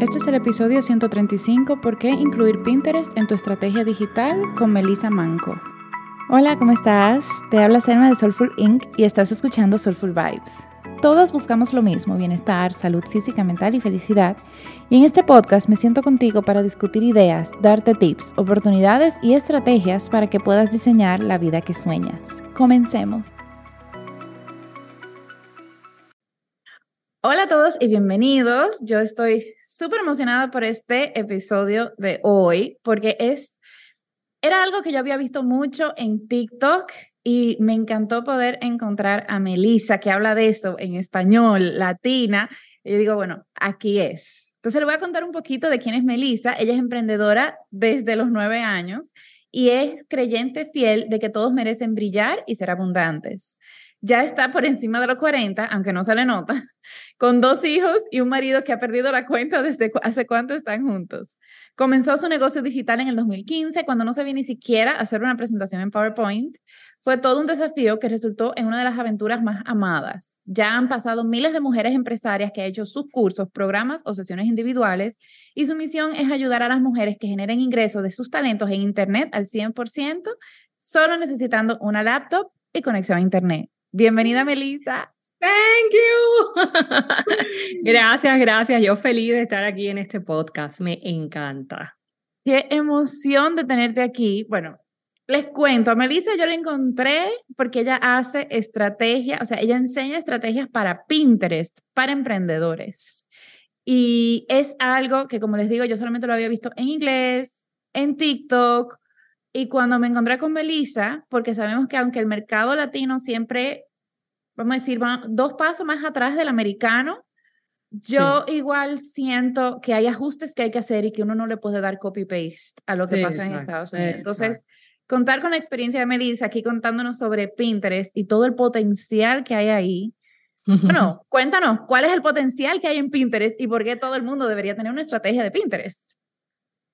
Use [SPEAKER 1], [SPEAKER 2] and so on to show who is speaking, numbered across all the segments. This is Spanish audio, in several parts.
[SPEAKER 1] Este es el episodio 135 ¿Por qué incluir Pinterest en tu estrategia digital? con Melissa Manco. Hola, ¿cómo estás? Te habla Selma de Soulful Inc. y estás escuchando Soulful Vibes. Todas buscamos lo mismo, bienestar, salud física, mental y felicidad. Y en este podcast me siento contigo para discutir ideas, darte tips, oportunidades y estrategias para que puedas diseñar la vida que sueñas. Comencemos. Hola a todos y bienvenidos. Yo estoy súper emocionada por este episodio de hoy porque es era algo que yo había visto mucho en TikTok y me encantó poder encontrar a Melissa que habla de eso en español, latina. Y yo digo, bueno, aquí es. Entonces le voy a contar un poquito de quién es Melissa. Ella es emprendedora desde los nueve años y es creyente fiel de que todos merecen brillar y ser abundantes ya está por encima de los 40, aunque no se le nota, con dos hijos y un marido que ha perdido la cuenta desde hace cuánto están juntos. Comenzó su negocio digital en el 2015 cuando no sabía ni siquiera hacer una presentación en PowerPoint. Fue todo un desafío que resultó en una de las aventuras más amadas. Ya han pasado miles de mujeres empresarias que han hecho sus cursos, programas o sesiones individuales y su misión es ayudar a las mujeres que generen ingresos de sus talentos en Internet al 100%, solo necesitando una laptop y conexión a Internet. Bienvenida, Melissa.
[SPEAKER 2] Thank you. gracias, gracias. Yo feliz de estar aquí en este podcast. Me encanta.
[SPEAKER 1] Qué emoción de tenerte aquí. Bueno, les cuento, a Melissa yo la encontré porque ella hace estrategia, o sea, ella enseña estrategias para Pinterest, para emprendedores. Y es algo que, como les digo, yo solamente lo había visto en inglés, en TikTok, y cuando me encontré con Melissa, porque sabemos que aunque el mercado latino siempre, vamos a decir, va dos pasos más atrás del americano, yo igual siento que hay ajustes que hay que hacer y que uno no le puede dar copy-paste a lo que pasa en Estados Unidos. Entonces, contar con la experiencia de Melissa aquí contándonos sobre Pinterest y todo el potencial que hay ahí. Bueno, cuéntanos, ¿cuál es el potencial que hay en Pinterest y por qué todo el mundo debería tener una estrategia de Pinterest?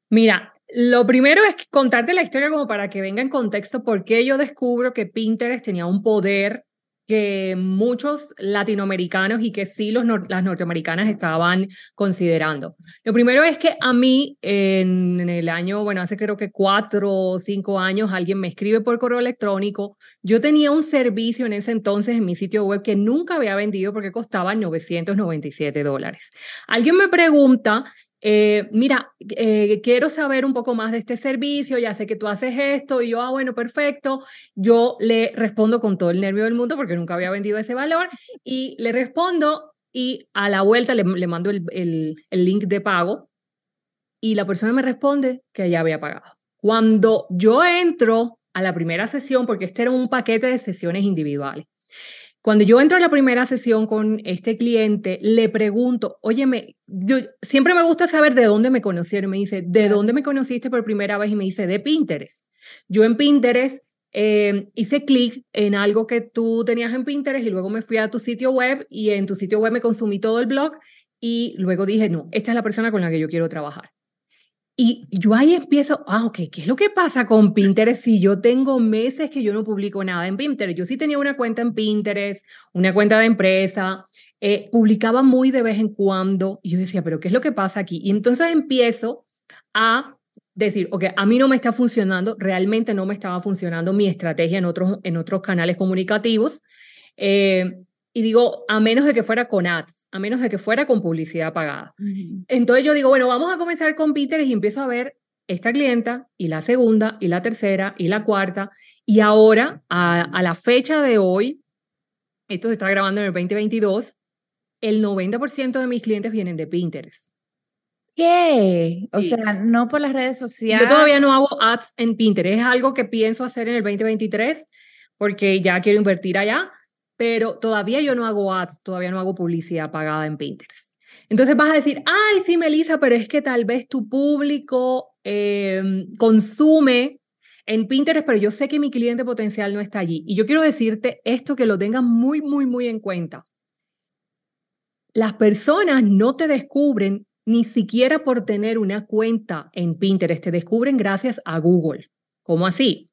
[SPEAKER 2] Mira, lo primero es contarte la historia como para que venga en contexto por qué yo descubro que Pinterest tenía un poder que muchos latinoamericanos y que sí los las norteamericanas estaban considerando. Lo primero es que a mí en, en, el año, bueno, hace creo que cuatro o cinco años, alguien me escribe por correo electrónico. Yo tenía un servicio en ese entonces en mi sitio web que nunca había vendido porque costaba 997 dólares. Alguien me pregunta eh, mira, eh, quiero saber un poco más de este servicio, ya sé que tú haces esto y yo, ah, bueno, perfecto. Yo le respondo con todo el nervio del mundo porque nunca había vendido ese valor y le respondo y a la vuelta le, le mando el, el, el link de pago y la persona me responde que ya había pagado. Cuando yo entro a la primera sesión, porque este era un paquete de sesiones individuales, cuando yo entro a la primera sesión con este cliente, le pregunto, óyeme, yo siempre me gusta saber de dónde me conocieron. Me dice, ¿de dónde me conociste por primera vez? Y me dice, de Pinterest. Yo en Pinterest eh, hice clic en algo que tú tenías en Pinterest y luego me fui a tu sitio web y en tu sitio web me consumí todo el blog y luego dije, no, esta es la persona con la que yo quiero trabajar. Y yo ahí empiezo, ah, ok, ¿qué es lo que pasa con Pinterest si yo tengo meses que yo no publico nada en Pinterest? Yo sí tenía una cuenta en Pinterest, una cuenta de empresa, eh, publicaba muy de vez en cuando y yo decía, pero ¿qué es lo que pasa aquí? Y entonces empiezo a decir, ok, a mí no me está funcionando, realmente no me estaba funcionando mi estrategia en otros, en otros canales comunicativos. Eh, y digo, a menos de que fuera con ads, a menos de que fuera con publicidad pagada. Entonces yo digo, bueno, vamos a comenzar con Pinterest y empiezo a ver esta clienta y la segunda y la tercera y la cuarta. Y ahora, a, a la fecha de hoy, esto se está grabando en el 2022, el 90% de mis clientes vienen de Pinterest.
[SPEAKER 1] ¿Qué? O sea, no por las redes sociales.
[SPEAKER 2] Yo todavía no hago ads en Pinterest. Es algo que pienso hacer en el 2023 porque ya quiero invertir allá pero todavía yo no hago ads, todavía no hago publicidad pagada en Pinterest. Entonces vas a decir, ay, sí, Melissa, pero es que tal vez tu público em, consume en Pinterest, pero yo sé que mi cliente potencial no está allí. Y yo quiero decirte esto que lo tengas muy, muy, muy en cuenta. Las personas no te descubren ni siquiera por tener una cuenta en Pinterest, te descubren gracias a Google. ¿Cómo así?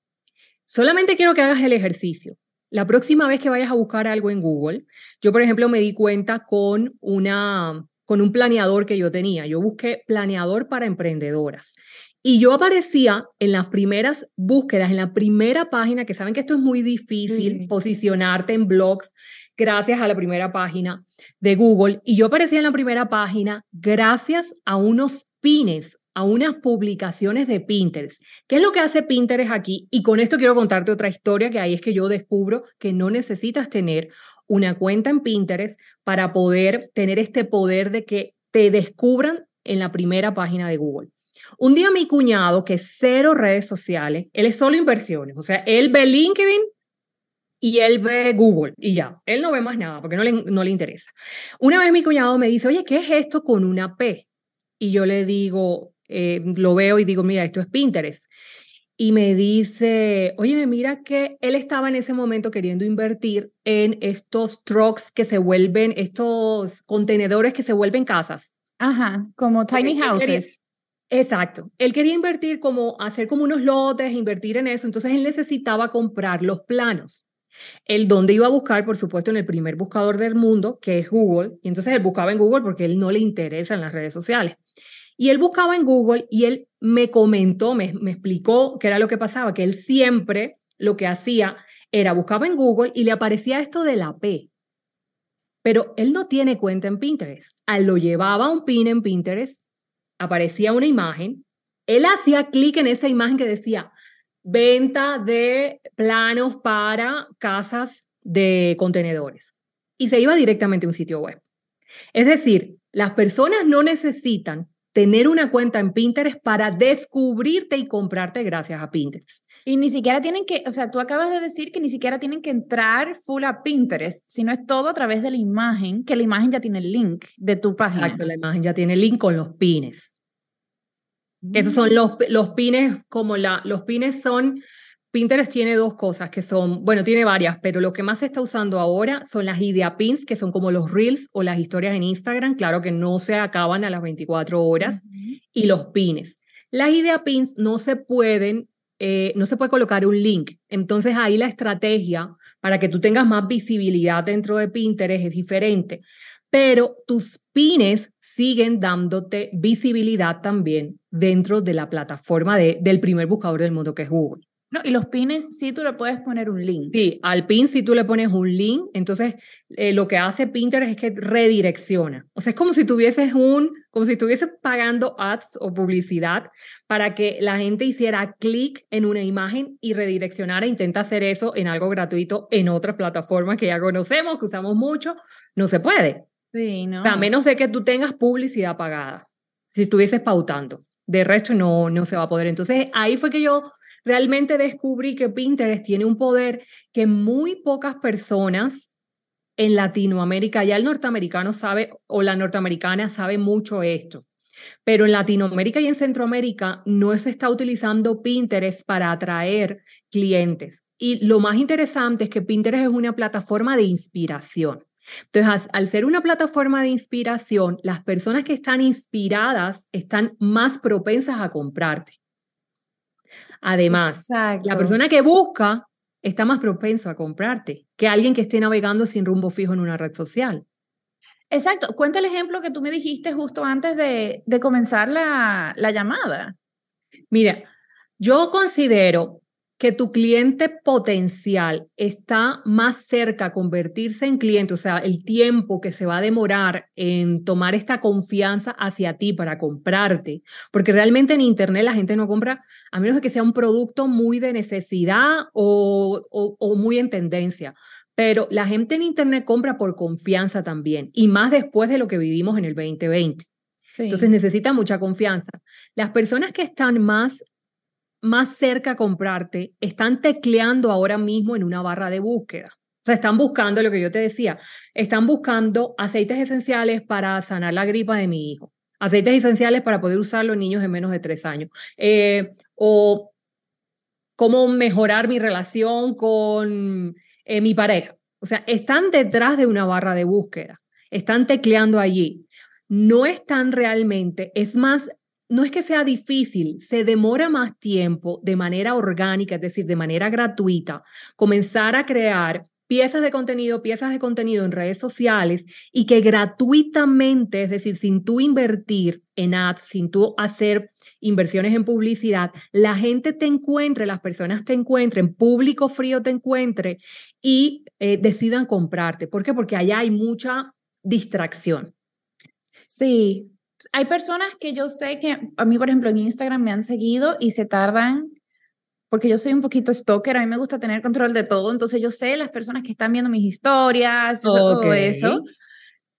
[SPEAKER 2] Solamente quiero que hagas el ejercicio. La próxima vez que vayas a buscar algo en Google, yo por ejemplo me di cuenta con una, con un planeador que yo tenía. Yo busqué planeador para emprendedoras. Y yo aparecía en las primeras búsquedas, en la primera página, que saben que esto es muy difícil, posicionarte en blogs gracias a la primera página de Google. Y yo aparecía en la primera página gracias a unos pines, a unas publicaciones de Pinterest. ¿Qué es lo que hace Pinterest aquí? Y con esto quiero contarte otra historia que ahí es que yo descubro que no necesitas tener una cuenta en Pinterest para poder tener este poder de que te descubran en la primera página de Google. Un día mi cuñado, que es cero redes sociales, él es solo inversiones, o sea, él ve LinkedIn y él ve Google y ya, él no ve más nada porque no le, no le interesa. Una vez mi cuñado me dice, oye, ¿qué es esto con una P? Y yo le digo, eh, lo veo y digo, mira, esto es Pinterest y me dice, oye, mira que él estaba en ese momento queriendo invertir en estos trucks que se vuelven, estos contenedores que se vuelven casas.
[SPEAKER 1] Ajá, como tiny houses.
[SPEAKER 2] exacto. Él quería invertir como, hacer como unos lotes, invertir en eso. Entonces él necesitaba comprar los planos. El dónde iba a buscar, por supuesto, en el primer buscador del mundo, que es Google. Y entonces él buscaba en Google porque él no le interesa en las redes sociales. Y él buscaba en Google y él me comentó, me, explicó qué era lo que pasaba, que él siempre lo que hacía era buscaba en Google y le aparecía esto de la P. Pero él no tiene cuenta en Pinterest. Al lo llevaba un pin en Pinterest, aparecía una imagen, él hacía clic en esa imagen que decía venta de planos para casas de contenedores y se iba directamente a un sitio web. Es decir, las personas no necesitan tener una cuenta en Pinterest para descubrirte y comprarte gracias a Pinterest.
[SPEAKER 1] Y ni siquiera tienen que, o sea, tú acabas de decir que ni siquiera tienen que entrar full a Pinterest, sino es todo a través de la imagen, que la imagen ya tiene el link de tu página.
[SPEAKER 2] Exacto, la imagen ya tiene el link con los pines. Esos son mm. los, los pines, como la, los pines son Pinterest tiene dos cosas que son, bueno, tiene varias, pero lo que más se está usando ahora son las idea pins, que son como los reels o las historias en Instagram, claro que no se acaban a las 24 horas, y los pines. Las idea pins no se pueden, eh, no se puede colocar un link. Entonces ahí la estrategia para que tú tengas más visibilidad dentro de Pinterest es diferente. Pero tus pines siguen dándote visibilidad también dentro de la plataforma de, del primer buscador del mundo que es Google.
[SPEAKER 1] No, y los pines sí tú le puedes poner un link.
[SPEAKER 2] Sí, al pin sí tú le pones un link, entonces eh, lo que hace Pinterest es que redirecciona. O sea, es como si tuvieses un, como si estuvieses pagando ads o publicidad para que la gente hiciera clic en una imagen y redireccionara. Intenta hacer eso en algo gratuito en otras plataformas que ya conocemos, que usamos mucho. No se puede.
[SPEAKER 1] Sí, no.
[SPEAKER 2] O sea, a menos de que tú tengas publicidad pagada. Si estuvieses pautando. De resto no, no se va a poder. Entonces ahí fue que yo realmente descubrí que Pinterest tiene un poder que muy pocas personas en Latinoamérica, ya el norteamericano sabe o la norteamericana sabe mucho esto, pero en Latinoamérica y en Centroamérica no se está utilizando Pinterest para atraer clientes. Y lo más interesante es que Pinterest es una plataforma de inspiración. Entonces, al ser una plataforma de inspiración, las personas que están inspiradas están más propensas a comprarte. Además, la persona que busca está más propenso a comprarte que alguien que esté navegando sin rumbo fijo en una red social.
[SPEAKER 1] Exacto. Cuenta el ejemplo que tú me dijiste justo antes de, de comenzar la, la llamada.
[SPEAKER 2] Mira, yo considero que tu cliente potencial está más cerca a convertirse en cliente, o sea, el tiempo que se va a demorar en tomar esta confianza hacia ti para comprarte, porque realmente en Internet la gente no compra a menos de que sea un producto muy de necesidad o, o, muy en tendencia. Pero la gente en Internet compra por confianza también, y más después de lo que vivimos en el 2020. Entonces necesita mucha confianza. Las personas que están más más cerca a comprarte están tecleando ahora mismo en una barra de búsqueda. O sea, están buscando lo que yo te decía, están buscando aceites esenciales para sanar la gripa de mi hijo, aceites esenciales para poder usar los niños de menos de tres años, eh, o cómo mejorar mi relación con eh, mi pareja. O sea, están detrás de una barra de búsqueda, están tecleando allí. No están realmente, es más no es que sea difícil, se demora más tiempo de manera orgánica, es decir, de manera gratuita, comenzar a crear piezas de contenido, piezas de contenido en redes sociales y que gratuitamente, es decir, sin tú invertir en ads, sin tú hacer inversiones en publicidad, la gente te encuentre, las personas te encuentren, público frío te encuentre y eh, decidan comprarte. ¿Por qué? Porque allá hay mucha distracción.
[SPEAKER 1] Sí, hay personas que yo sé que a mí, por ejemplo, en Instagram me han seguido y se tardan porque yo soy un poquito stalker, a mí me gusta tener control de todo, entonces yo sé las personas que están viendo mis historias, yo sé todo eso.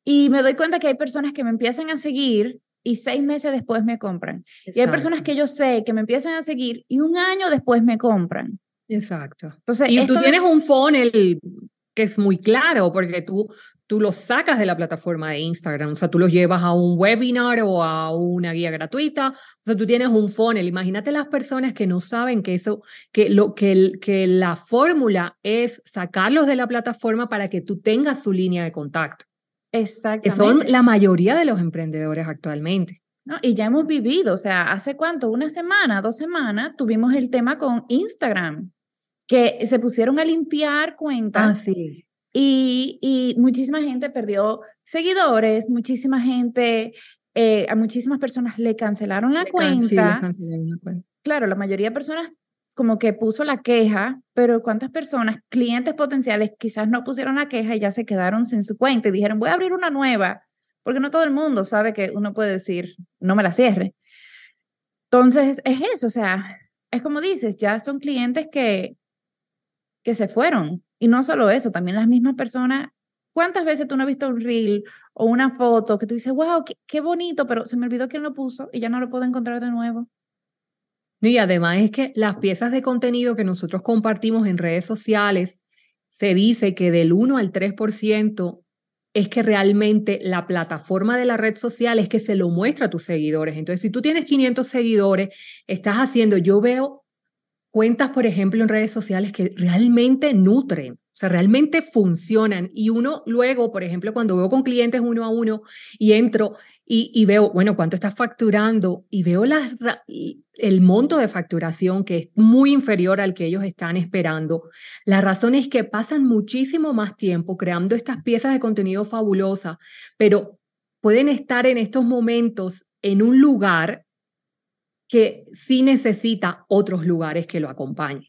[SPEAKER 1] Y me doy cuenta que hay personas que me empiezan a seguir y seis meses después me compran. Y hay personas que yo sé que me empiezan a seguir y un año después me compran.
[SPEAKER 2] Exacto. Entonces, y tú tienes un funnel que es muy claro, porque tú, tú los sacas de la plataforma de Instagram, o sea, tú los llevas a un webinar o a una guía gratuita, o sea, tú tienes un funnel. Imagínate las personas que no saben que eso, que, lo, que, que la fórmula es sacarlos de la plataforma para que tú tengas tu línea de contacto.
[SPEAKER 1] Exactamente.
[SPEAKER 2] Que son la mayoría de los emprendedores actualmente.
[SPEAKER 1] No, y ya hemos vivido, o sea, hace cuánto, una semana, dos semanas, tuvimos el tema con Instagram, que se pusieron a limpiar cuentas.
[SPEAKER 2] Ah, sí.
[SPEAKER 1] Y, y muchísima gente perdió seguidores, muchísima gente, eh, a muchísimas personas le cancelaron la cuenta.
[SPEAKER 2] sí, le cancelaron la cuenta.
[SPEAKER 1] Claro, la mayoría de personas como que puso la queja, pero ¿cuántas personas, clientes potenciales, quizás no pusieron la queja y ya se quedaron sin su cuenta y dijeron, voy a abrir una nueva? Porque no todo el mundo sabe que uno puede decir, no me la cierre. Entonces, es eso, o sea, es como dices, ya son clientes que, que se fueron. Y no solo eso, también las mismas personas. ¿Cuántas veces tú no has visto un reel o una foto que tú dices, wow, qué, bonito, pero se me olvidó quién lo puso y ya no lo puedo encontrar de nuevo?
[SPEAKER 2] Y además es que las piezas de contenido que nosotros compartimos en redes sociales, se dice que del 1 al 3% es que realmente la plataforma de la red social es que se lo muestra a tus seguidores. Entonces, si tú tienes 500 seguidores, estás haciendo, yo veo cuentas, por ejemplo, en redes sociales que realmente nutren, o sea, realmente funcionan. Y uno luego, por ejemplo, cuando veo con clientes uno a uno y entro y, veo, bueno, cuánto estás facturando y veo el monto de facturación que es muy inferior al que ellos están esperando. La razón es que pasan muchísimo más tiempo creando estas piezas de contenido fabulosas, pero pueden estar en estos momentos en un lugar que sí necesita otros lugares que lo acompañen.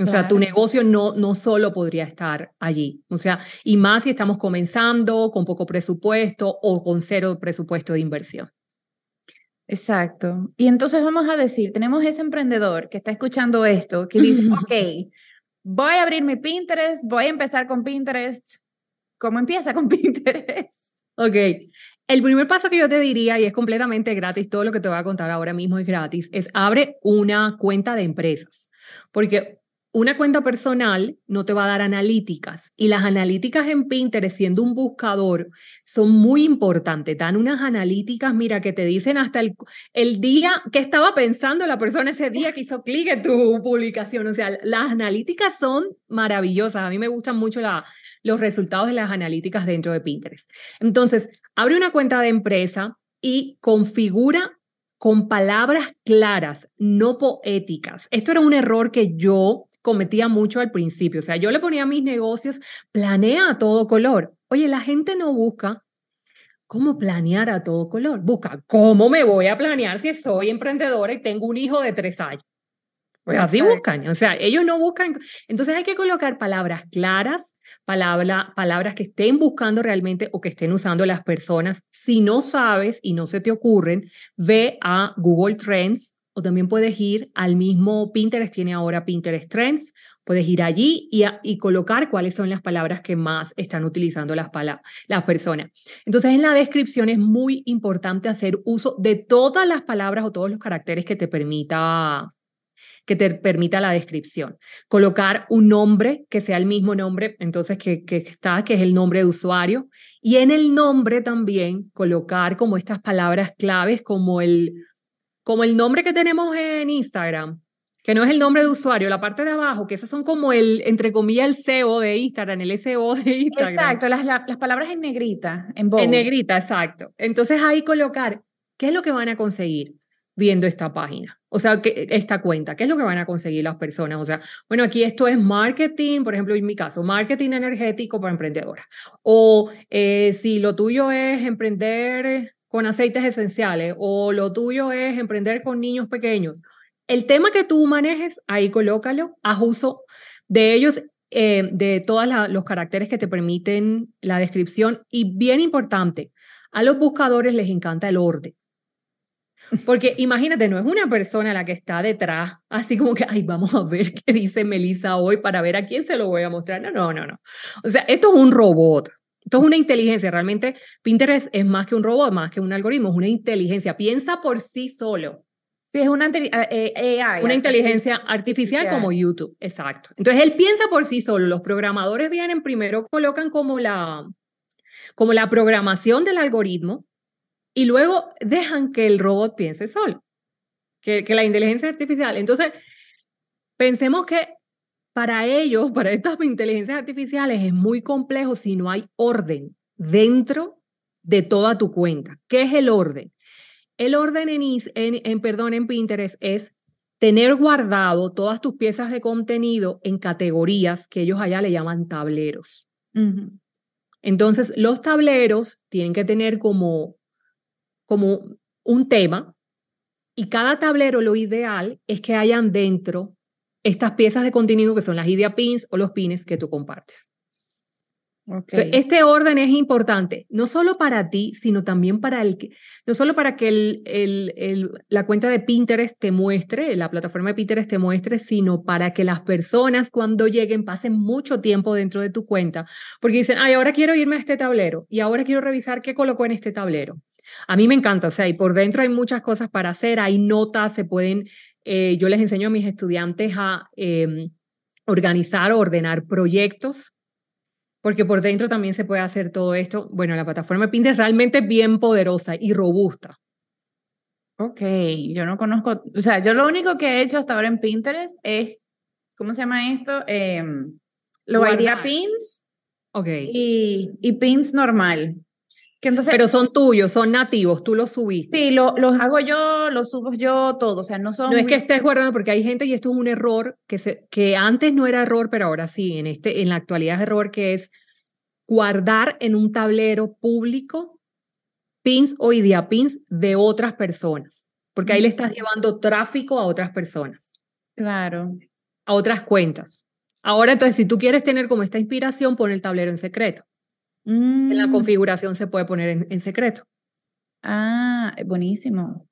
[SPEAKER 2] O sea, tu negocio no, no solo podría estar allí. O sea, y más si estamos comenzando con poco presupuesto o con cero presupuesto de inversión.
[SPEAKER 1] Exacto. Y entonces vamos a decir, tenemos ese emprendedor que está escuchando esto, que dice, ok, voy a abrir mi Pinterest, voy a empezar con Pinterest. ¿Cómo empieza con Pinterest?
[SPEAKER 2] Ok, el primer paso que yo te diría, y es completamente gratis, todo lo que te voy a contar ahora mismo es gratis, es abre una cuenta de empresas. Porque una cuenta personal no te va a dar analíticas y las analíticas en Pinterest, siendo un buscador, son muy importantes. Dan unas analíticas, mira, que te dicen hasta el, el día que estaba pensando la persona ese día que hizo clic en tu publicación. O sea, las analíticas son maravillosas. A mí me gustan mucho la, los resultados de las analíticas dentro de Pinterest. Entonces, abre una cuenta de empresa y configura con palabras claras, no poéticas. Esto era un error que yo cometía mucho al principio. O sea, yo le ponía a mis negocios, planea a todo color. Oye, la gente no busca cómo planear a todo color. Busca cómo me voy a planear si soy emprendedora y tengo un hijo de tres años. Pues así buscan, o sea, ellos no buscan. Entonces hay que colocar palabras claras, palabra, palabras que estén buscando realmente o que estén usando las personas. Si no sabes y no se te ocurren, ve a Google Trends o también puedes ir al mismo Pinterest, tiene ahora Pinterest Trends, puedes ir allí y, y colocar cuáles son las palabras que más están utilizando las, las personas. Entonces en la descripción es muy importante hacer uso de todas las palabras o todos los caracteres que te permita que te permita la descripción. Colocar un nombre que sea el mismo nombre, entonces que, que está, que es el nombre de usuario. Y en el nombre también colocar como estas palabras claves como el como el nombre que tenemos en Instagram, que no es el nombre de usuario, la parte de abajo, que esas son como el, entre comillas, el SEO de Instagram, el SEO de Instagram.
[SPEAKER 1] Exacto, las, las palabras en negrita, en
[SPEAKER 2] En negrita, exacto. Entonces ahí colocar, ¿qué es lo que van a conseguir? Viendo esta página. O sea, que esta cuenta, ¿qué es lo que van a conseguir las personas? O sea, bueno, aquí esto es marketing, por ejemplo, en mi caso, marketing energético para emprendedoras. O eh, si lo tuyo es emprender con aceites esenciales o lo tuyo es emprender con niños pequeños. El tema que tú manejes, ahí colócalo, haz uso de ellos, eh, de todos los caracteres que te permiten la descripción. Y bien importante, a los buscadores les encanta el orden. Porque imagínate, no es una persona la que está detrás, así como que, ay, vamos a ver qué dice Melissa hoy para ver a quién se lo voy a mostrar. No, no, no, no. O sea, esto es un robot. Esto es una inteligencia. Realmente Pinterest es más que un robot, más que un algoritmo, es una inteligencia. Piensa por sí solo.
[SPEAKER 1] Sí, es una eh, eh, AI.
[SPEAKER 2] Una inteligencia artificial como YouTube, exacto. Entonces él piensa por sí solo. Los programadores vienen primero, colocan como la, como la programación del algoritmo y luego dejan que el robot piense solo, que, que la inteligencia artificial. Entonces, pensemos que para ellos, para estas inteligencias artificiales, es muy complejo si no hay orden dentro de toda tu cuenta. ¿Qué es el orden? El orden en, en, perdón, en Pinterest es tener guardado todas tus piezas de contenido en categorías que ellos allá le llaman tableros. Entonces, los tableros tienen que tener como como un tema y cada tablero lo ideal es que hayan dentro estas piezas de contenido que son las idea pins o los pines que tú compartes. Este orden es importante, no solo para ti, sino también para el que, no solo para que el, el, el, la cuenta de Pinterest te muestre, la plataforma de Pinterest te muestre, sino para que las personas cuando lleguen pasen mucho tiempo dentro de tu cuenta, porque dicen, ay, ahora quiero irme a este tablero y ahora quiero revisar qué colocó en este tablero. A mí me encanta, o sea, y por dentro hay muchas cosas para hacer, hay notas, se pueden, eh, yo les enseño a mis estudiantes a em, organizar o ordenar proyectos, porque por dentro también se puede hacer todo esto. Bueno, la plataforma Pinterest realmente es bien poderosa y robusta.
[SPEAKER 1] Ok, yo no conozco, o sea, yo lo único que he hecho hasta ahora en Pinterest es, ¿cómo se llama esto? Eh, lo idea pins.
[SPEAKER 2] Ok.
[SPEAKER 1] Y, y pins normal.
[SPEAKER 2] Pero son tuyos, son nativos, tú los subiste.
[SPEAKER 1] Sí, lo, los hago yo, los subo yo, todo, o sea, no son...
[SPEAKER 2] No es que estés guardando, porque hay gente, y esto es un error, que, se, que antes no era error, pero ahora sí, en, este, en la actualidad es error, que es guardar en un tablero público pins o pins de otras personas, porque ahí le estás llevando tráfico a otras personas.
[SPEAKER 1] Claro.
[SPEAKER 2] A otras cuentas. Ahora, entonces, si tú quieres tener como esta inspiración, pon el tablero en secreto. En la mm. configuración se puede poner en, secreto.
[SPEAKER 1] Ah, buenísimo.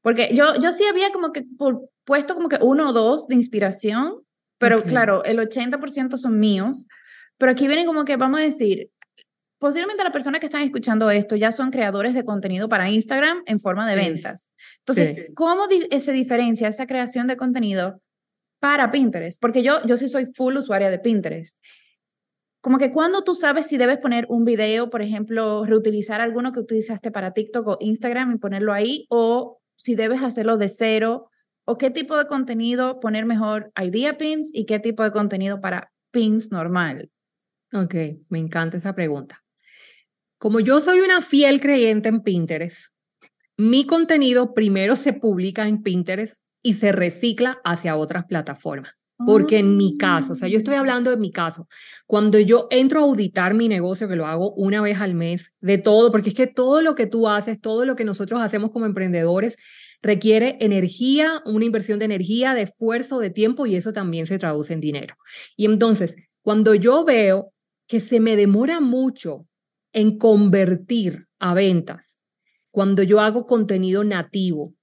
[SPEAKER 1] Porque yo, yo sí había como que puesto como que uno o dos de inspiración, pero claro, el 80% son míos. Pero aquí vienen como que, vamos a decir, posiblemente las personas que están escuchando esto ya son creadores de contenido para Instagram en forma de ventas. Entonces, ¿cómo se diferencia esa creación de contenido para Pinterest? Porque yo, yo sí soy full usuaria de Pinterest como que cuando tú sabes si debes poner un video, por ejemplo, reutilizar alguno que utilizaste para TikTok o Instagram y ponerlo ahí, o si debes hacerlo de cero, o qué tipo de contenido poner mejor idea pins y qué tipo de contenido para pins normal.
[SPEAKER 2] Ok, me encanta esa pregunta. Como yo soy una fiel creyente en Pinterest, mi contenido primero se publica en Pinterest y se recicla hacia otras plataformas. Porque en mi caso, o sea, yo estoy ah. hablando de mi caso, cuando yo entro a auditar mi negocio, que lo hago una vez al mes, de todo, porque es que todo lo que tú haces, todo lo que nosotros hacemos como emprendedores, requiere energía, una inversión de energía, de esfuerzo, de tiempo, y eso también se traduce en dinero. Y entonces, cuando yo veo que se me demora mucho en convertir a ventas, cuando yo hago contenido nativo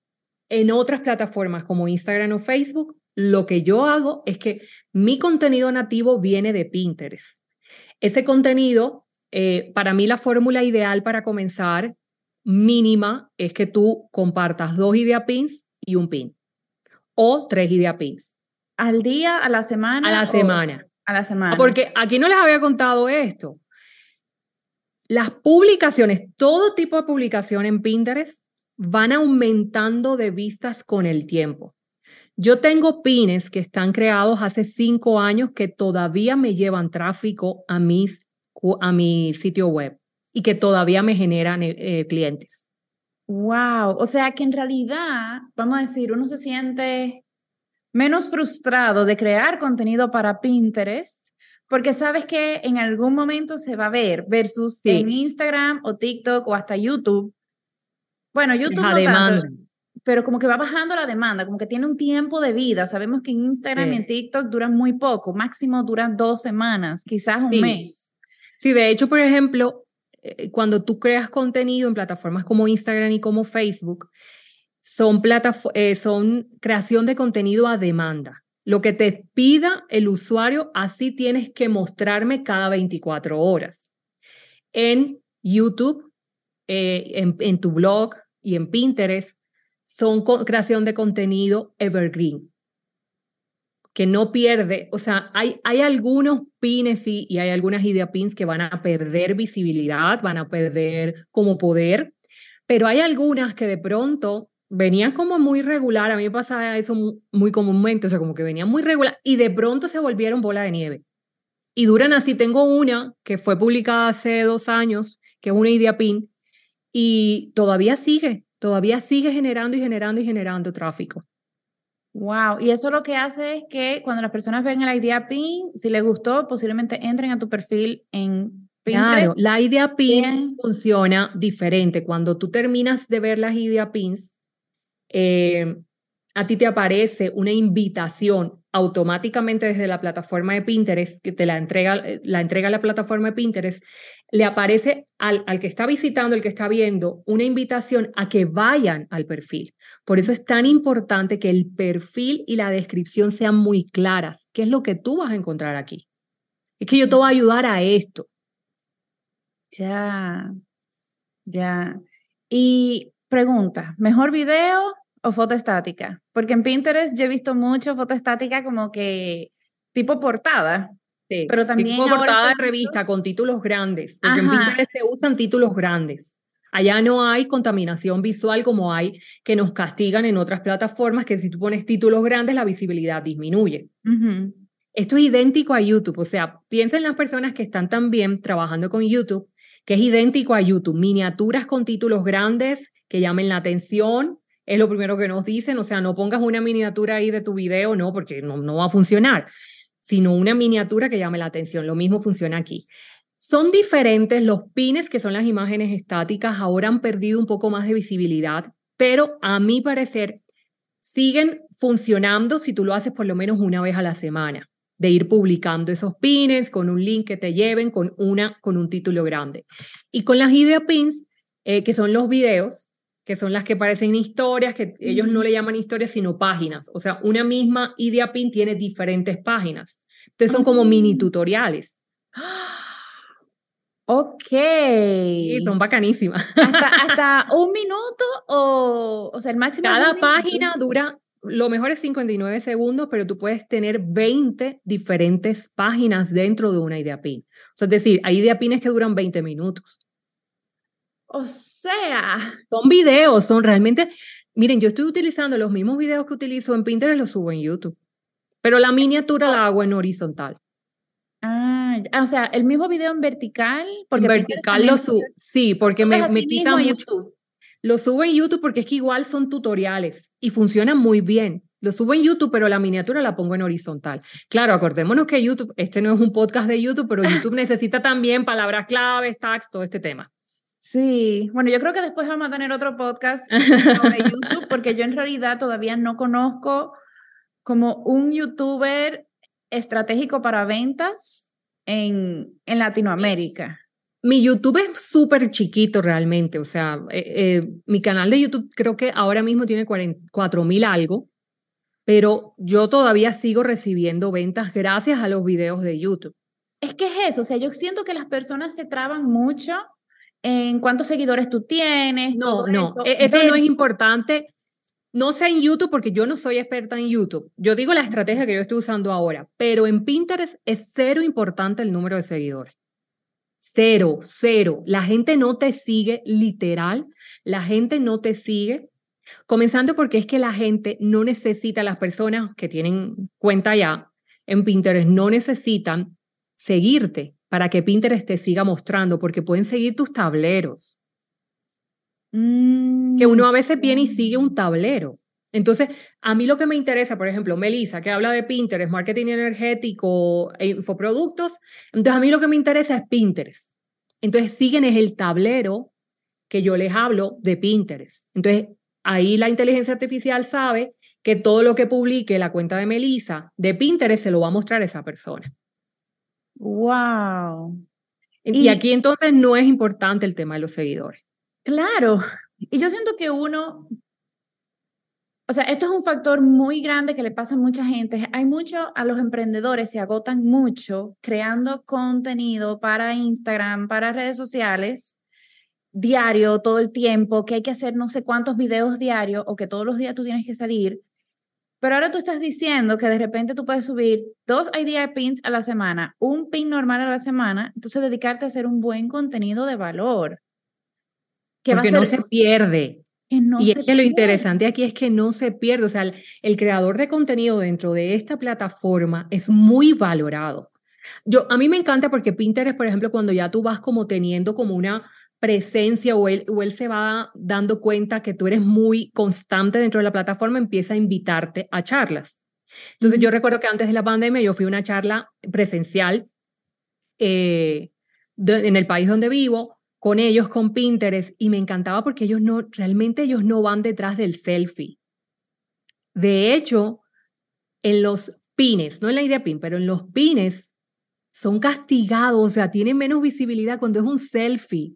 [SPEAKER 2] en otras plataformas como Instagram o Facebook, lo que yo hago es que mi contenido nativo viene de Pinterest. Ese contenido, eh, para mí la fórmula ideal para comenzar mínima es que tú compartas dos idea pins y un pin o tres idea pins.
[SPEAKER 1] ¿Al día, a la semana?
[SPEAKER 2] A la semana.
[SPEAKER 1] A la semana.
[SPEAKER 2] Porque aquí no les había contado esto. Las publicaciones, todo tipo de publicación en Pinterest van aumentando de vistas con el tiempo. Yo tengo pines que están creados hace cinco años que todavía me llevan tráfico a, mis, a mi sitio web y que todavía me generan eh, clientes.
[SPEAKER 1] Wow, o sea que en realidad, vamos a decir, uno se siente menos frustrado de crear contenido para Pinterest porque sabes que en algún momento se va a ver versus en Instagram o TikTok o hasta YouTube. Bueno, YouTube no tanto, pero como que va bajando la demanda, como que tiene un tiempo de vida. Sabemos que en Instagram y en TikTok duran muy poco, máximo duran dos semanas, quizás un mes.
[SPEAKER 2] Sí, de hecho, por ejemplo, eh, cuando tú creas contenido en plataformas como Instagram y como Facebook, son, eh, son creación de contenido a demanda. Lo que te pida el usuario, así tienes que mostrarme cada 24 horas. En YouTube, eh, en, tu blog y en Pinterest, son creación de contenido evergreen, que no pierde, o sea, hay, hay algunos pines y, y hay algunas idea pins que van a perder visibilidad, van a perder como poder, pero hay algunas que de pronto venían como muy regular, a mí me pasaba eso muy, comúnmente, o sea, como que venían muy regular y de pronto se volvieron bola de nieve. Y duran así, tengo una que fue publicada hace dos años, que es una idea pin, y todavía sigue, todavía sigue generando y generando y generando tráfico.
[SPEAKER 1] Wow, y eso lo que hace es que cuando las personas ven el idea pin, si les gustó, posiblemente entren a tu perfil en Pinterest. Claro,
[SPEAKER 2] la idea pin funciona diferente. Cuando tú terminas de ver las idea pins, eh, a ti te aparece una invitación automáticamente desde la plataforma de Pinterest, que te la entrega, la entrega la plataforma de Pinterest, le aparece al, al que está visitando, el que está viendo, una invitación a que vayan al perfil. Por eso es tan importante que el perfil y la descripción sean muy claras. ¿Qué es lo que tú vas a encontrar aquí? Es que yo te voy a ayudar a esto.
[SPEAKER 1] Ya, ya. Y pregunta, ¿mejor video o foto estática? Porque en Pinterest yo he visto mucho foto estática como que tipo portada.
[SPEAKER 2] Sí, pero también tipo portada de revista con títulos grandes, porque en Pinterest se usan títulos grandes. Allá no hay contaminación visual como hay que nos castigan en otras plataformas, que si tú pones títulos grandes la visibilidad disminuye. Esto es idéntico a YouTube, o sea, piensa en las personas que están también trabajando con YouTube, que es idéntico a YouTube, miniaturas con títulos grandes que llamen la atención, es lo primero que nos dicen, o sea, no pongas una miniatura ahí de tu video, no, porque no, no va a funcionar, sino una miniatura que llame la atención. Lo mismo funciona aquí. Son diferentes los pines, que son las imágenes estáticas, ahora han perdido un poco más de visibilidad, pero a mi parecer siguen funcionando si tú lo haces por lo menos una vez a la semana, de ir publicando esos pines con un link que te lleven con, una, con un título grande. Y con las idea pins, eh, que son los videos, que son las que parecen historias, que ellos no le llaman historias, sino páginas. O sea, una misma idea pin tiene diferentes páginas. Entonces son como mini ah. tutoriales.
[SPEAKER 1] Ok.
[SPEAKER 2] Y son bacanísimas.
[SPEAKER 1] ¿Hasta, un minuto o, o sea, el máximo?
[SPEAKER 2] Cada página dura, lo mejor es 59 segundos, pero tú puedes tener 20 diferentes páginas dentro de una idea pin. O sea, es decir, hay idea pines que duran 20 minutos.
[SPEAKER 1] O sea.
[SPEAKER 2] Son videos, son realmente. Miren, yo estoy utilizando los mismos videos que utilizo en Pinterest, los subo en YouTube. Pero la miniatura la hago en horizontal.
[SPEAKER 1] Ah, o sea, el mismo video en vertical.
[SPEAKER 2] Porque en vertical lo subo. Sí, porque me, me quita mucho. Lo subo en YouTube porque es que igual son tutoriales y funcionan muy bien. Lo subo en YouTube, pero la miniatura la pongo en horizontal. Claro, acordémonos que YouTube, este no es un podcast de YouTube, pero YouTube necesita también palabras claves, tags, todo este tema.
[SPEAKER 1] Sí, bueno, yo creo que después vamos a tener otro podcast sobre YouTube, porque yo en realidad todavía no conozco como un youtuber estratégico para ventas en, en Latinoamérica.
[SPEAKER 2] Mi YouTube es súper chiquito realmente, o sea, eh, eh, mi canal de YouTube creo que ahora mismo tiene 44 mil algo, pero yo todavía sigo recibiendo ventas gracias a los videos de YouTube.
[SPEAKER 1] Es que es eso, o sea, yo siento que las personas se traban mucho en cuántos seguidores tú tienes.
[SPEAKER 2] No, no, eso, e-, eso no es importante. No sé en YouTube porque yo no soy experta en YouTube. Yo digo la estrategia que yo estoy usando ahora, pero en Pinterest es cero importante el número de seguidores. Cero, cero. La gente no te sigue literal. La gente no te sigue. Comenzando porque es que la gente no necesita, las personas que tienen cuenta ya en Pinterest no necesitan seguirte para que Pinterest te siga mostrando, porque pueden seguir tus tableros. que uno a veces viene y sigue un tablero. Entonces, a mí lo que me interesa, por ejemplo, Melissa, que habla de Pinterest, marketing energético, e infoproductos, entonces a mí lo que me interesa es Pinterest. Entonces, siguen es el tablero que yo les hablo de Pinterest. Entonces, ahí la inteligencia artificial sabe que todo lo que publique la cuenta de Melissa de Pinterest se lo va a mostrar a esa persona.
[SPEAKER 1] Wow.
[SPEAKER 2] Y, aquí entonces no es importante el tema de los seguidores.
[SPEAKER 1] Claro. Y yo siento que uno, o sea, esto es un factor muy grande que le pasa a mucha gente. Hay mucho, a los emprendedores se agotan mucho creando contenido para Instagram, para redes sociales, diario, todo el tiempo, que hay que hacer no sé cuántos videos diarios o que todos los días tú tienes que salir. Pero ahora tú estás diciendo que de repente tú puedes subir dos idea pins a la semana, un pin normal a la semana, entonces dedicarte a hacer un buen contenido de valor.
[SPEAKER 2] Que Porque no se pierde. y es que lo interesante aquí es que no se pierde. O sea, el, creador de contenido dentro de esta plataforma es muy valorado. Yo, a mí me encanta porque Pinterest, por ejemplo, cuando ya tú vas como teniendo como una presencia o él, o él se va dando cuenta que tú eres muy constante dentro de la plataforma, empieza a invitarte a charlas. Entonces yo recuerdo que antes de la pandemia yo fui a una charla presencial eh, en el país donde vivo, con ellos, con Pinterest, y me encantaba porque ellos no, realmente ellos no van detrás del selfie. De hecho, en los pines, no en la idea pin, pero en los pines son castigados, o sea, tienen menos visibilidad cuando es un selfie.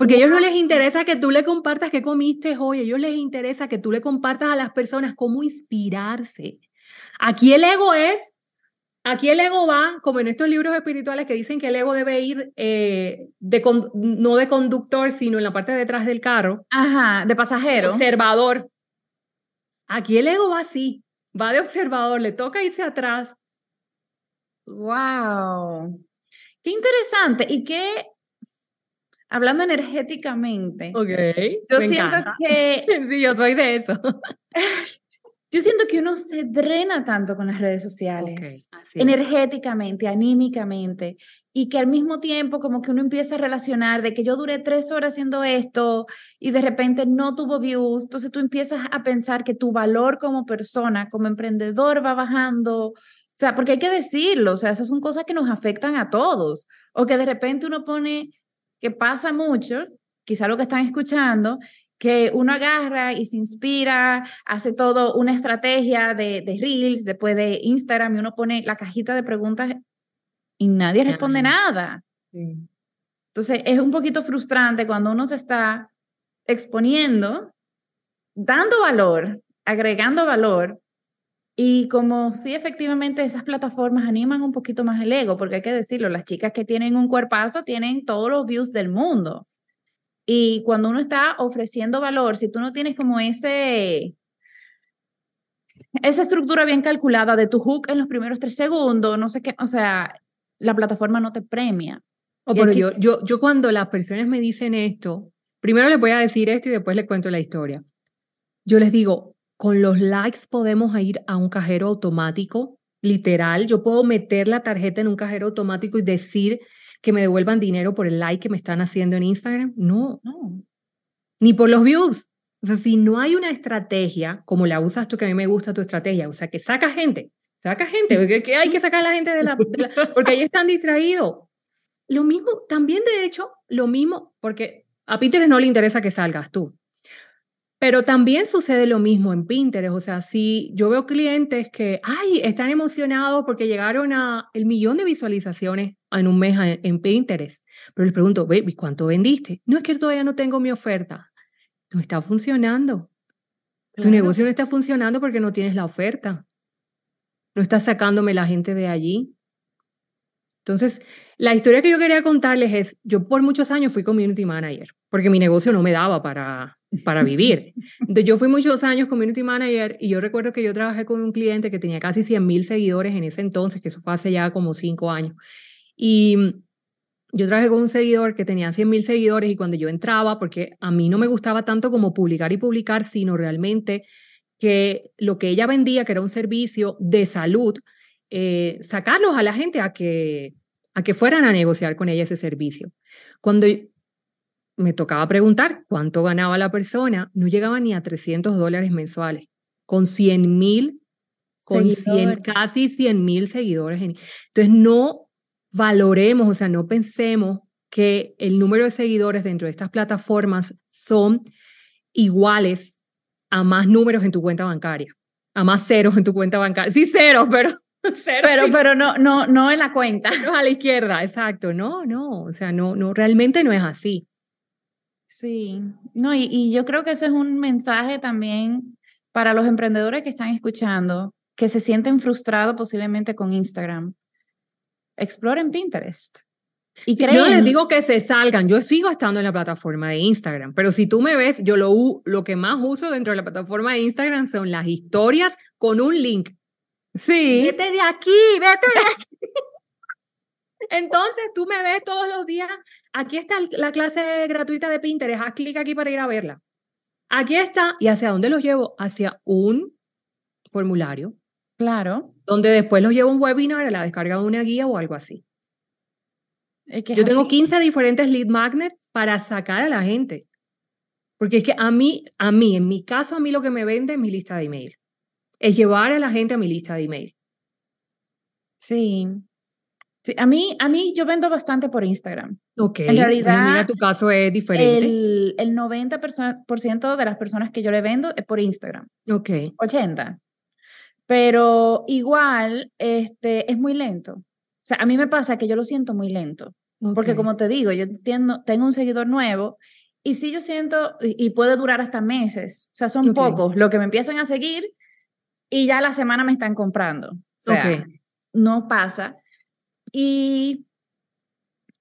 [SPEAKER 2] Porque a ellos no les interesa que tú le compartas qué comiste hoy, a ellos les interesa que tú le compartas a las personas cómo inspirarse. Aquí el ego es, aquí el ego va, como en estos libros espirituales que dicen que el ego debe ir eh, de, no de conductor, sino en la parte de detrás del carro.
[SPEAKER 1] Ajá, de pasajero.
[SPEAKER 2] Observador. Aquí el ego va así, va de observador, le toca irse atrás.
[SPEAKER 1] Wow. Qué interesante. ¿Y qué hablando energéticamente,
[SPEAKER 2] okay,
[SPEAKER 1] yo siento que...
[SPEAKER 2] sí, yo soy de eso.
[SPEAKER 1] yo siento que uno se drena tanto con las redes sociales, energéticamente, anímicamente, y que al mismo tiempo como que uno empieza a relacionar de que yo duré tres horas haciendo esto y de repente no tuvo views, entonces tú empiezas a pensar que tu valor como persona, como emprendedor va bajando. O sea, porque hay que decirlo, o sea, esas son cosas que nos afectan a todos. O que de repente uno pone que pasa mucho, quizá lo que están escuchando, que uno agarra y se inspira, hace todo una estrategia de, de Reels, después de Instagram, y uno pone la cajita de preguntas y nadie responde nada. Entonces es un poquito frustrante cuando uno se está exponiendo, dando valor, agregando valor, y como sí, efectivamente, esas plataformas animan un poquito más el ego, porque hay que decirlo, las chicas que tienen un cuerpazo tienen todos los views del mundo. Y cuando uno está ofreciendo valor, si tú no tienes como ese, esa estructura bien calculada de tu hook en los primeros tres segundos, no sé qué, o sea, la plataforma no te premia.
[SPEAKER 2] O pero yo, yo, yo cuando las personas me dicen esto, primero les voy a decir esto y después les cuento la historia. Yo les digo, con los likes podemos ir a un cajero automático, literal. Yo puedo meter la tarjeta en un cajero automático y decir que me devuelvan dinero por el like que me están haciendo en Instagram. No, no. Ni por los views. O sea, si no hay una estrategia, como la usas tú, que a mí me gusta tu estrategia, o sea, que saca gente, saca gente, porque hay que sacar a la gente de la, porque ahí están distraídos. Lo mismo, también de hecho, lo mismo, porque a Peter no le interesa que salgas tú. Pero también sucede lo mismo en Pinterest. O sea, si yo veo clientes que, ay, están emocionados porque llegaron a el millón de visualizaciones en un mes en Pinterest. Pero les pregunto, baby, ¿cuánto vendiste? No es que todavía no tengo mi oferta. No está funcionando. Tu negocio no está funcionando porque no tienes la oferta. No estás sacándome la gente de allí. Entonces, la historia que yo quería contarles es, yo por muchos años fui community manager, porque mi negocio no me daba para, para vivir. Entonces, yo fui muchos años community manager y yo recuerdo que yo trabajé con un cliente que tenía casi 100 mil seguidores en ese entonces, que eso fue hace ya como cinco años. Y yo trabajé con un seguidor que tenía 100 mil seguidores y cuando yo entraba, porque a mí no me gustaba tanto como publicar y publicar, sino realmente que lo que ella vendía, que era un servicio de salud, eh, sacarlos a la gente a que, a que fueran a negociar con ella ese servicio. Cuando me tocaba preguntar cuánto ganaba la persona, no llegaba ni a 300 dólares mensuales, con 100 mil, con 100, casi 100 mil seguidores. Entonces, no valoremos, o sea, no pensemos que el número de seguidores dentro de estas plataformas son iguales a más números en tu cuenta bancaria, a más ceros en tu cuenta bancaria. Sí, ceros, pero
[SPEAKER 1] pero, pero no, no, no en la cuenta.
[SPEAKER 2] No a la izquierda, exacto. No, no, o sea, no, no, realmente no es así.
[SPEAKER 1] Sí, no, y, y yo creo que ese es un mensaje también para los emprendedores que están escuchando, que se sienten frustrados posiblemente con Instagram. Exploren Pinterest.
[SPEAKER 2] Y yo les digo que se salgan. Yo sigo estando en la plataforma de Instagram, pero si tú me ves, yo lo, lo que más uso dentro de la plataforma de Instagram son las historias con un link.
[SPEAKER 1] Sí.
[SPEAKER 2] Vete de aquí, vete de aquí. Entonces tú me ves todos los días. Aquí está la clase gratuita de Pinterest. Haz clic aquí para ir a verla. Aquí está. ¿Y hacia dónde los llevo? Hacia un formulario.
[SPEAKER 1] Claro.
[SPEAKER 2] Donde después los llevo a un webinar, a la descarga de una guía o algo así. Yo tengo 15 diferentes lead magnets para sacar a la gente. Porque es que a mí, a mí, en mi caso, a mí lo que me vende es mi lista de email es llevar a la gente a mi lista de email.
[SPEAKER 1] Sí. Sí, a mí, a mí yo vendo bastante por Instagram.
[SPEAKER 2] Ok.
[SPEAKER 1] En realidad,
[SPEAKER 2] mira, tu caso es diferente.
[SPEAKER 1] El, el 90% de las personas que yo le vendo es por Instagram.
[SPEAKER 2] Ok.
[SPEAKER 1] 80. Pero igual, este, es muy lento. O sea, a mí me pasa que yo lo siento muy lento. Porque como te digo, yo entiendo, tengo un seguidor nuevo y sí yo siento, y, puede durar hasta meses. O sea, son pocos los que me empiezan a seguir y ya la semana me están comprando. O sea, no pasa. Y,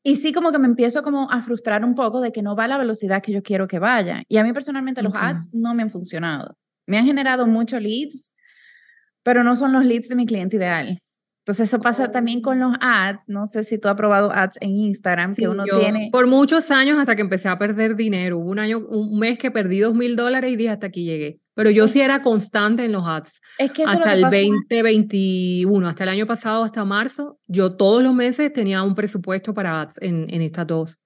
[SPEAKER 1] y sí como que me empiezo como a frustrar un poco de que no va a la velocidad que yo quiero que vaya. Y a mí personalmente los ads no me han funcionado. Me han generado muchos leads, pero no son los leads de mi cliente ideal. Entonces eso pasa también con los ads. No sé si tú has probado ads en Instagram, que uno tiene...
[SPEAKER 2] Por muchos años hasta que empecé a perder dinero. Hubo un año, un mes que perdí dos mil dólares y dije hasta aquí llegué. Pero yo sí era constante en los ads.
[SPEAKER 1] Es que
[SPEAKER 2] hasta el 2021, hasta el año pasado, hasta marzo, yo todos los meses tenía un presupuesto para ads en, en estas dos.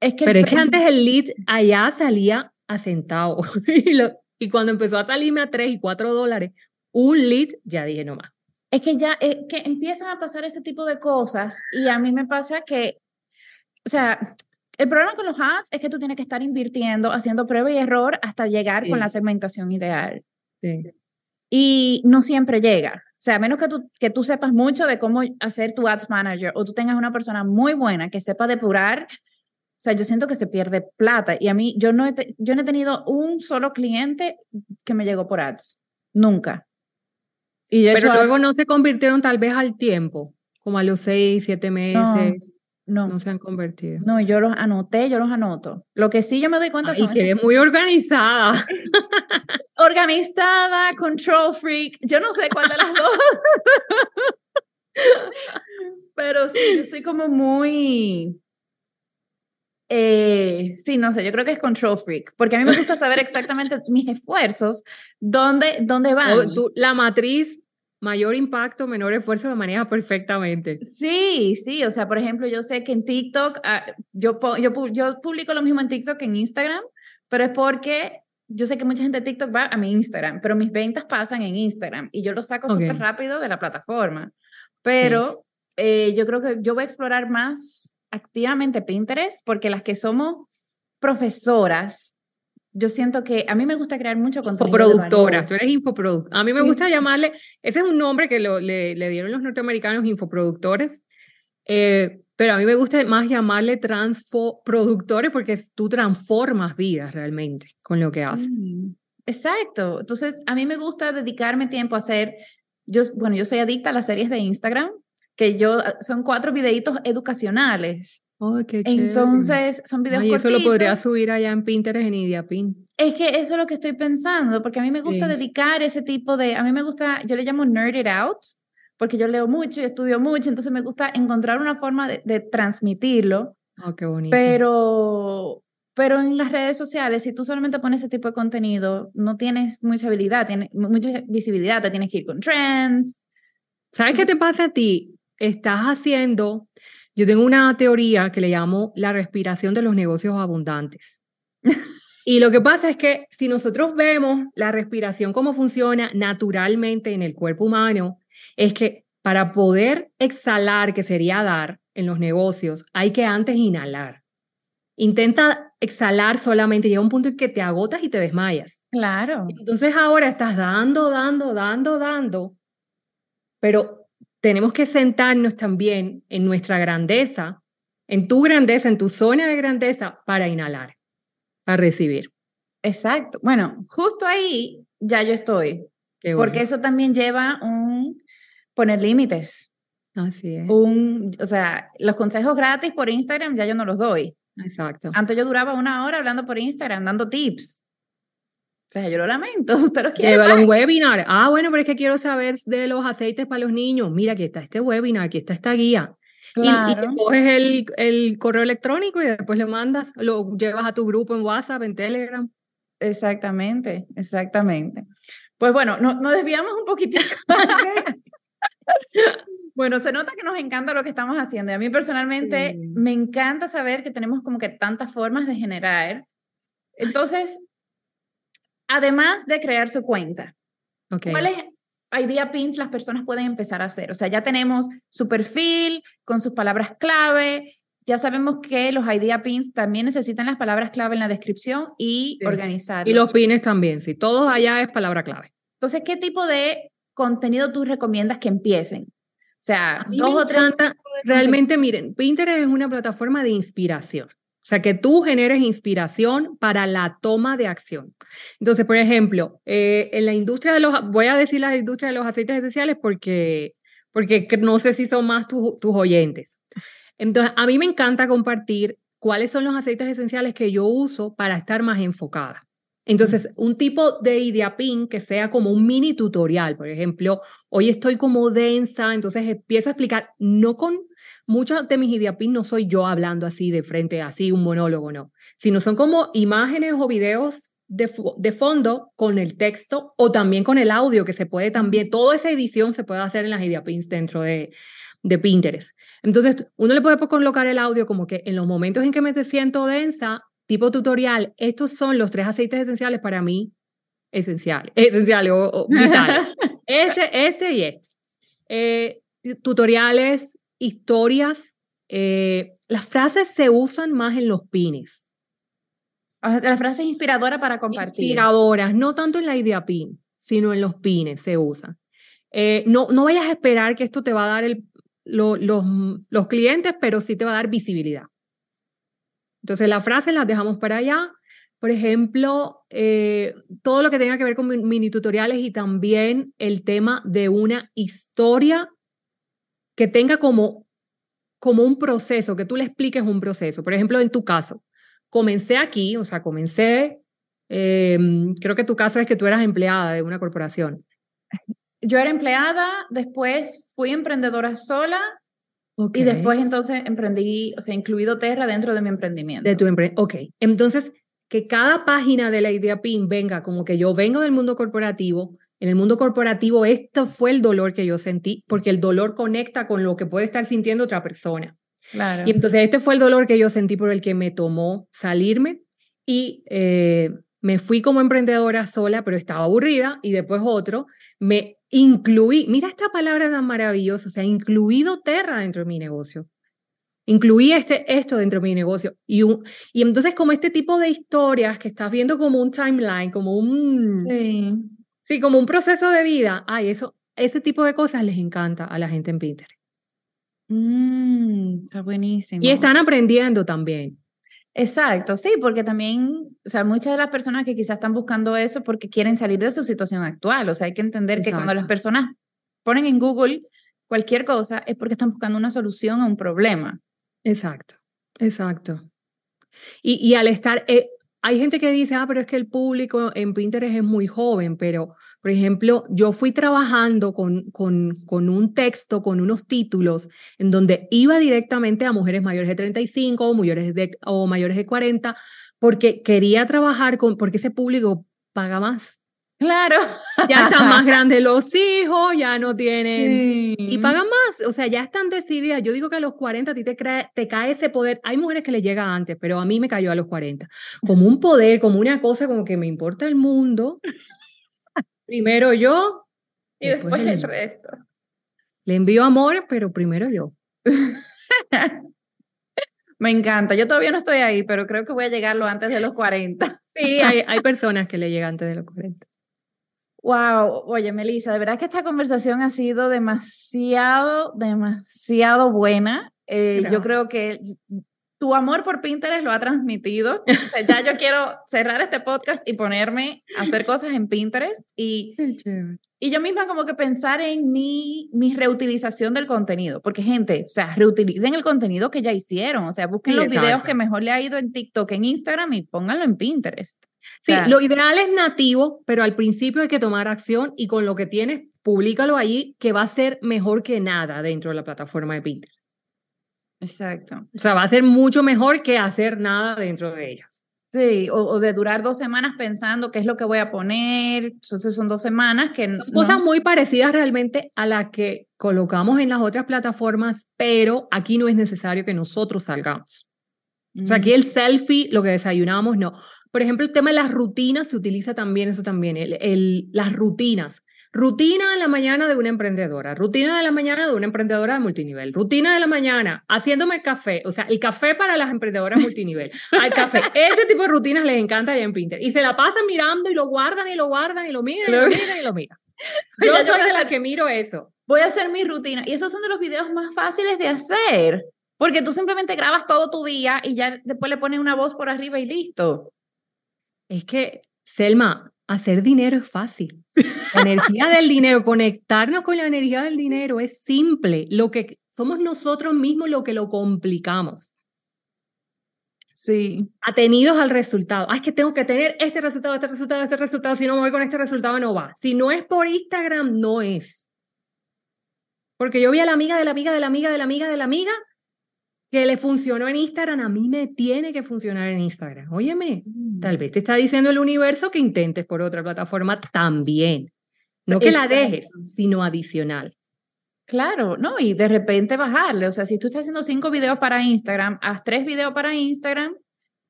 [SPEAKER 2] Es que Pero es que antes el lead allá salía a centavos. y, y cuando empezó a salirme a 3 y 4 dólares, un lead, ya dije no más.
[SPEAKER 1] Es que ya eh, que empiezan a pasar ese tipo de cosas y a mí me pasa que, o sea, el problema con los ads es que tú tienes que estar invirtiendo, haciendo prueba y error hasta llegar con la segmentación ideal.
[SPEAKER 2] Sí.
[SPEAKER 1] Y no siempre llega. O sea, a menos que tú, que tú sepas mucho de cómo hacer tu ads manager o tú tengas una persona muy buena que sepa depurar, o sea, yo siento que se pierde plata. Y a mí, yo no he, yo no he tenido un solo cliente que me llegó por ads. Nunca.
[SPEAKER 2] Y Pero luego no se convirtieron tal vez al tiempo, como a los seis, siete meses.
[SPEAKER 1] No.
[SPEAKER 2] No se han convertido.
[SPEAKER 1] No, yo los anoté, yo los anoto. Lo que sí yo me doy cuenta
[SPEAKER 2] Ay, que es muy organizada.
[SPEAKER 1] organizada, control freak, yo no sé cuál de las dos. Pero sí, yo soy como muy... Eh, sí, no sé, yo creo que es control freak, porque a mí me gusta saber exactamente mis esfuerzos, dónde, dónde van.
[SPEAKER 2] la matriz mayor impacto, menor esfuerzo, lo maneja perfectamente.
[SPEAKER 1] Sí, sí, o sea, por ejemplo, yo sé que en TikTok, ah, yo, yo, yo publico lo mismo en TikTok que en Instagram, pero es porque yo sé que mucha gente de TikTok va a mi Instagram, pero mis ventas pasan en Instagram y yo lo saco súper rápido de la plataforma. Pero eh, yo creo que yo voy a explorar más activamente Pinterest porque las que somos profesoras yo siento que a mí me gusta crear mucho contenido.
[SPEAKER 2] Infoproductoras, tú eres infoproductora. A mí me gusta llamarle, ese es un nombre que lo, le, le, dieron los norteamericanos, infoproductores, eh, pero a mí me gusta más llamarle transfoproductores porque tú transformas vidas realmente con lo que haces. Mm,
[SPEAKER 1] exacto. Entonces, a mí me gusta dedicarme tiempo a hacer, yo, bueno, yo soy adicta a las series de Instagram, que yo, son cuatro videitos educacionales entonces, son videos
[SPEAKER 2] Y eso lo podría subir allá en Pinterest, en Ideapin.
[SPEAKER 1] Es que eso es lo que estoy pensando, porque a mí me gusta dedicar ese tipo de, a mí me gusta, yo le llamo nerd it out, porque yo leo mucho y estudio mucho, entonces me gusta encontrar una forma de, transmitirlo.
[SPEAKER 2] Oh, qué bonito.
[SPEAKER 1] Pero, pero en las redes sociales, si tú solamente pones ese tipo de contenido, no tienes mucha habilidad, tienes mucha visibilidad, te tienes que ir con trends.
[SPEAKER 2] ¿Sabes qué te pasa a ti? Estás haciendo Yo tengo una teoría que le llamo la respiración de los negocios abundantes. y lo que pasa es que si nosotros vemos la respiración cómo funciona naturalmente en el cuerpo humano, es que para poder exhalar, que sería dar en los negocios, hay que antes inhalar. Intenta exhalar solamente, llega un punto en que te agotas y te desmayas.
[SPEAKER 1] Claro.
[SPEAKER 2] Entonces ahora estás dando, dando, dando, dando, pero tenemos que sentarnos también en nuestra grandeza, en tu grandeza, en tu zona de grandeza, para inhalar, para recibir.
[SPEAKER 1] Exacto. Bueno, justo ahí ya yo estoy. Porque eso también lleva un poner límites.
[SPEAKER 2] Así es.
[SPEAKER 1] Un, o sea, los consejos gratis por Instagram ya yo no los doy.
[SPEAKER 2] Exacto.
[SPEAKER 1] Antes yo duraba una hora hablando por Instagram, dando tips. O sea, yo lo lamento, usted los quiere.
[SPEAKER 2] Llévalo un webinar. Ah, bueno, pero es que quiero saber de los aceites para los niños. Mira, aquí está este webinar, aquí está esta guía.
[SPEAKER 1] Claro.
[SPEAKER 2] Y, coges el, el, correo electrónico y después le mandas, lo llevas a tu grupo en WhatsApp, en Telegram.
[SPEAKER 1] Exactamente, exactamente. Pues bueno, nos no desviamos un poquitito. Bueno, se nota que nos encanta lo que estamos haciendo. Y a mí personalmente me encanta saber que tenemos como que tantas formas de generar. Entonces, además de crear su cuenta, ¿cuáles idea pins las personas pueden empezar a hacer? O sea, ya tenemos su perfil con sus palabras clave. Ya sabemos que los idea pins también necesitan las palabras clave en la descripción y organizar.
[SPEAKER 2] Y los pines también, sí. Todo allá es palabra clave.
[SPEAKER 1] Entonces, ¿qué tipo de contenido tú recomiendas que empiecen? O sea,
[SPEAKER 2] dos o tres. realmente, miren, Pinterest es una plataforma de inspiración. O sea, que tú generes inspiración para la toma de acción. Entonces, por ejemplo, eh, en la industria de los, voy a decir la industria de los aceites esenciales porque, porque no sé si son más tus oyentes. Entonces, a mí me encanta compartir cuáles son los aceites esenciales que yo uso para estar más enfocada. Entonces, un tipo de ideapin que sea como un mini tutorial, por ejemplo, hoy estoy como densa, entonces empiezo a explicar, no con muchos de mis ideapin no soy yo hablando así de frente, así un monólogo, no, sino son como imágenes o videos de, de fondo con el texto o también con el audio que se puede también, toda esa edición se puede hacer en las ideapins dentro de, de Pinterest. Entonces, uno le puede colocar el audio como que en los momentos en que me siento densa, tipo tutorial, estos son los tres aceites esenciales para mí esenciales, esenciales o, vitales. este, este y este. Eh, tutoriales, historias. Eh, las frases se usan más en los pines.
[SPEAKER 1] La frase es inspiradora para compartir.
[SPEAKER 2] Inspiradoras, no tanto en la idea pin, sino en los pines se usan. Eh, no, no vayas a esperar que esto te va a dar el, los, los clientes, pero sí te va a dar visibilidad. Entonces, las frases las dejamos para allá. Por ejemplo, eh, todo lo que tenga que ver con mini tutoriales y también el tema de una historia que tenga como, como un proceso, que tú le expliques un proceso. Por ejemplo, en tu caso, comencé aquí, o sea, comencé, eh, creo que tu caso es que tú eras empleada de una corporación.
[SPEAKER 1] Yo era empleada, después fui emprendedora sola y después entonces emprendí, o sea, incluido Terra dentro de mi emprendimiento.
[SPEAKER 2] De tu emprendimiento. Ok. Entonces, que cada página de la idea PIN venga como que yo vengo del mundo corporativo. En el mundo corporativo, esto fue el dolor que yo sentí, porque el dolor conecta con lo que puede estar sintiendo otra persona.
[SPEAKER 1] Claro.
[SPEAKER 2] Y entonces este fue el dolor que yo sentí por el que me tomó salirme y eh, me fui como emprendedora sola, pero estaba aburrida y después otro, me incluí, mira esta palabra tan maravillosa, o sea, incluido Terra dentro de mi negocio. Incluí este, esto dentro de mi negocio. Y, y entonces como este tipo de historias que estás viendo como un timeline, como un...
[SPEAKER 1] Sí.
[SPEAKER 2] Sí, como un proceso de vida. Ay, eso, ese tipo de cosas les encanta a la gente en Pinterest.
[SPEAKER 1] Mm, está buenísimo.
[SPEAKER 2] Y están aprendiendo también.
[SPEAKER 1] Exacto, sí, porque también, o sea, muchas de las personas que quizás están buscando eso porque quieren salir de su situación actual, o sea, hay que entender que cuando las personas ponen en Google cualquier cosa es porque están buscando una solución a un problema.
[SPEAKER 2] Exacto, exacto. Y, y al estar, eh, hay gente que dice, ah, pero es que el público en Pinterest es muy joven, pero por ejemplo, yo fui trabajando con, con, un texto, con unos títulos, en donde iba directamente a mujeres mayores de 35 o, mayores de, o mayores de 40, porque quería trabajar con, porque ese público paga más.
[SPEAKER 1] Claro.
[SPEAKER 2] Ya están más grandes los hijos, ya no tienen... Y pagan más, o sea, ya están decididas. Yo digo que a los 40 a ti te, te cae ese poder. Hay mujeres que le llega antes, pero a mí me cayó a los 40. Como un poder, como una cosa, como que me importa el mundo. Primero yo.
[SPEAKER 1] Y después, el resto.
[SPEAKER 2] Le envío amor, pero primero yo.
[SPEAKER 1] Me encanta. Yo todavía no estoy ahí, pero creo que voy a llegarlo antes de los 40.
[SPEAKER 2] Sí, hay, hay personas que le llegan antes de los 40.
[SPEAKER 1] Wow, oye, Melissa, de verdad que esta conversación ha sido demasiado, demasiado buena. Eh, yo creo que tu amor por Pinterest lo ha transmitido. ya yo quiero cerrar este podcast y ponerme a hacer cosas en Pinterest y, y yo misma como que pensar en mi, mi reutilización del contenido, porque gente, o sea, reutilicen el contenido que ya hicieron, o sea, busquen los videos que mejor le ha ido en TikTok, en Instagram y pónganlo en Pinterest.
[SPEAKER 2] Sí, lo ideal es nativo, pero al principio hay que tomar acción y con lo que tienes, públicalo allí, que va a ser mejor que nada dentro de la plataforma de Pinterest.
[SPEAKER 1] Exacto.
[SPEAKER 2] O sea, va a ser mucho mejor que hacer nada dentro de ellos.
[SPEAKER 1] Sí, o, de durar dos semanas pensando qué es lo que voy a poner. Entonces son dos semanas que...
[SPEAKER 2] Son cosas muy parecidas realmente a las que colocamos en las otras plataformas, pero aquí no es necesario que nosotros salgamos. O sea, aquí el selfie, lo que desayunamos, no. Por ejemplo, el tema de las rutinas se utiliza también, eso también, el, las rutinas. Rutina de la mañana de una emprendedora, rutina de la mañana de una emprendedora de multinivel, rutina de la mañana haciéndome café, o sea, el café para las emprendedoras multinivel, al café. Ese tipo de rutinas les encanta allá en Pinterest. Y se la pasan mirando y lo guardan y lo guardan y lo miran y lo miran y lo miran. Yo soy de la que miro eso.
[SPEAKER 1] Voy a hacer mi rutina. Y esos son de los videos más fáciles de hacer. Porque tú simplemente grabas todo tu día y ya después le pones una voz por arriba y listo.
[SPEAKER 2] Es que, Selma, hacer dinero es fácil. La energía del dinero, conectarnos con la energía del dinero es simple. Lo que somos nosotros mismos lo que lo complicamos.
[SPEAKER 1] Sí.
[SPEAKER 2] Atenidos al resultado. Ah, es que tengo que tener este resultado, este resultado, este resultado. Si no me voy con este resultado, no va. Si no es por Instagram, no es. Porque yo vi a la amiga de la amiga de la amiga de la amiga de la amiga que le funcionó en Instagram, a mí me tiene que funcionar en Instagram. Óyeme, tal mm. vez te está diciendo el universo que intentes por otra plataforma también. No que la dejes, sino adicional.
[SPEAKER 1] Claro, no, y de repente bajarle. O sea, si tú estás haciendo cinco videos para Instagram, haz tres videos para Instagram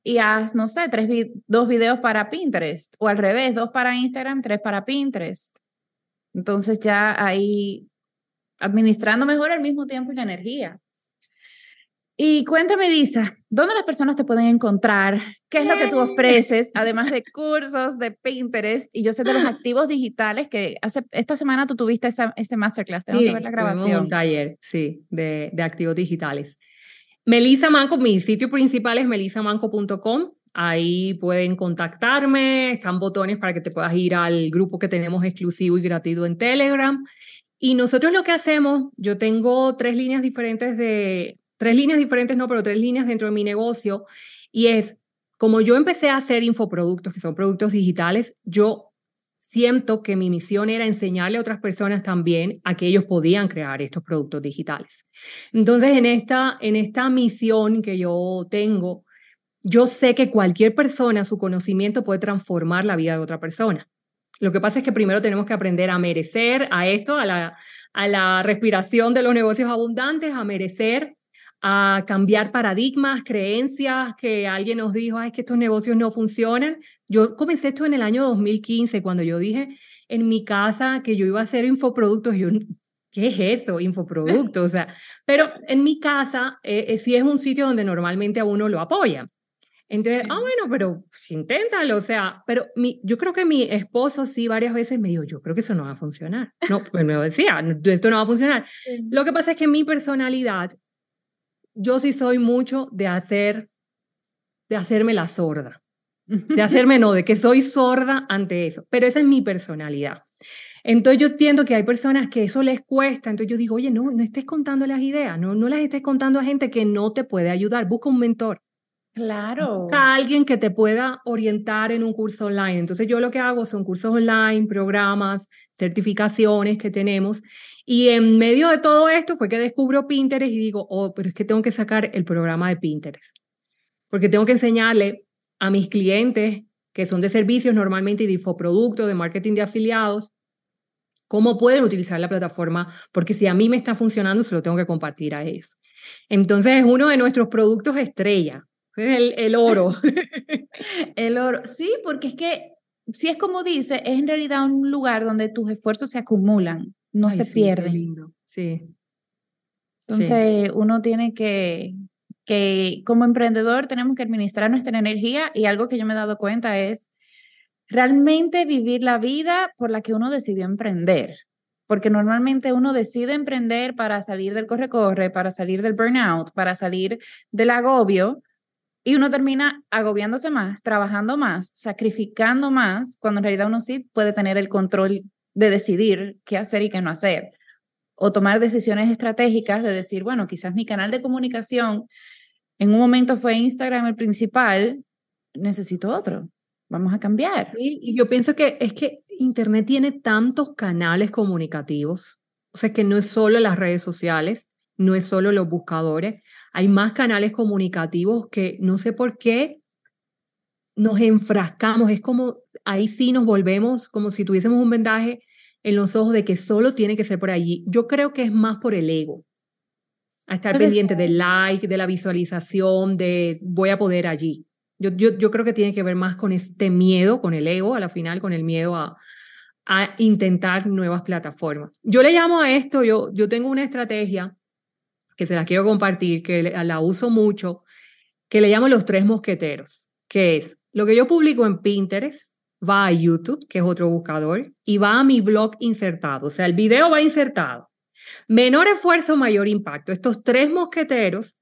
[SPEAKER 1] y haz, no sé, tres dos videos para Pinterest. O al revés, dos para Instagram, tres para Pinterest. Entonces ya ahí administrando mejor el mismo tiempo y la energía. Y cuéntame, Lisa, ¿dónde las personas te pueden encontrar? ¿Qué es lo que tú ofreces, además de cursos de Pinterest? Y yo sé de los activos digitales que hace, esta semana tú tuviste esa, ese masterclass. Tengo que ver la grabación.
[SPEAKER 2] un taller, sí, de, de activos digitales. Melissa Manco, mi sitio principal es melisamanco.com. Ahí pueden contactarme, están botones para que te puedas ir al grupo que tenemos exclusivo y gratuito en Telegram. Y nosotros lo que hacemos, yo tengo tres líneas diferentes de tres líneas diferentes, no, pero tres líneas dentro de mi negocio. Y es, como yo empecé a hacer infoproductos, que son productos digitales, yo siento que mi misión era enseñarle a otras personas también a que ellos podían crear estos productos digitales. Entonces, en esta, en esta misión que yo tengo, yo sé que cualquier persona, su conocimiento puede transformar la vida de otra persona. Lo que pasa es que primero tenemos que aprender a merecer a esto, a la, a la respiración de los negocios abundantes, a merecer a cambiar paradigmas, creencias, que alguien nos dijo, ay, que estos negocios no funcionan. Yo comencé esto en el año 2015, cuando yo dije en mi casa que yo iba a hacer infoproductos, yo, ¿qué es eso? Infoproductos, o sea, pero en mi casa eh, eh, sí es un sitio donde normalmente a uno lo apoya. Entonces, ah, bueno, pero pues, inténtalo, o sea, pero mi, yo creo que mi esposo sí varias veces me dijo, yo creo que eso no va a funcionar. No, pues me decía, esto no va a funcionar. Lo que pasa es que mi personalidad yo sí soy mucho de hacer, de hacerme la sorda, de hacerme no, de que soy sorda ante eso, pero esa es mi personalidad. Entonces yo entiendo que hay personas que eso les cuesta, entonces yo digo, oye, no, no estés contando las ideas, no, no las estés contando a gente que no te puede ayudar, busca un mentor.
[SPEAKER 1] Claro.
[SPEAKER 2] Busca a alguien que te pueda orientar en un curso online. Entonces yo lo que hago son cursos online, programas, certificaciones que tenemos y en medio de todo esto fue que descubro Pinterest y digo, oh, pero es que tengo que sacar el programa de Pinterest. Porque tengo que enseñarle a mis clientes que son de servicios normalmente y de infoproductos, de marketing de afiliados, cómo pueden utilizar la plataforma, porque si a mí me está funcionando, se lo tengo que compartir a ellos. Entonces es uno de nuestros productos estrella, el, el oro.
[SPEAKER 1] el oro, sí, porque es que, si es como dice, es en realidad un lugar donde tus esfuerzos se acumulan, no se pierden.
[SPEAKER 2] Lindo. Sí.
[SPEAKER 1] Entonces uno tiene que, que, como emprendedor, tenemos que administrar nuestra energía y algo que yo me he dado cuenta es realmente vivir la vida por la que uno decidió emprender. Porque normalmente uno decide emprender para salir del corre-corre, para salir del burnout, para salir del agobio, y uno termina agobiándose más, trabajando más, sacrificando más, cuando en realidad uno sí puede tener el control de decidir qué hacer y qué no hacer. O tomar decisiones estratégicas de decir, bueno, quizás mi canal de comunicación en un momento fue Instagram el principal, necesito otro vamos a cambiar.
[SPEAKER 2] y yo pienso que es que Internet tiene tantos canales comunicativos, o sea, que no es solo las redes sociales, no es solo los buscadores, hay más canales comunicativos que no sé por qué nos enfrascamos, es como ahí sí nos volvemos como si tuviésemos un vendaje en los ojos de que solo tiene que ser por allí. Yo creo que es más por el ego, a estar pendiente del like, de la visualización, de voy a poder allí. Yo, yo, yo creo que tiene que ver más con este miedo, con el ego, a la final, con el miedo a, a intentar nuevas plataformas. Yo le llamo a esto, yo, yo tengo una estrategia que se la quiero compartir, que la uso mucho, que le llamo los tres mosqueteros, que es lo que yo publico en Pinterest, va a YouTube, que es otro buscador, y va a mi blog insertado. O sea, el video va insertado. Menor esfuerzo, mayor impacto. Estos tres mosqueteros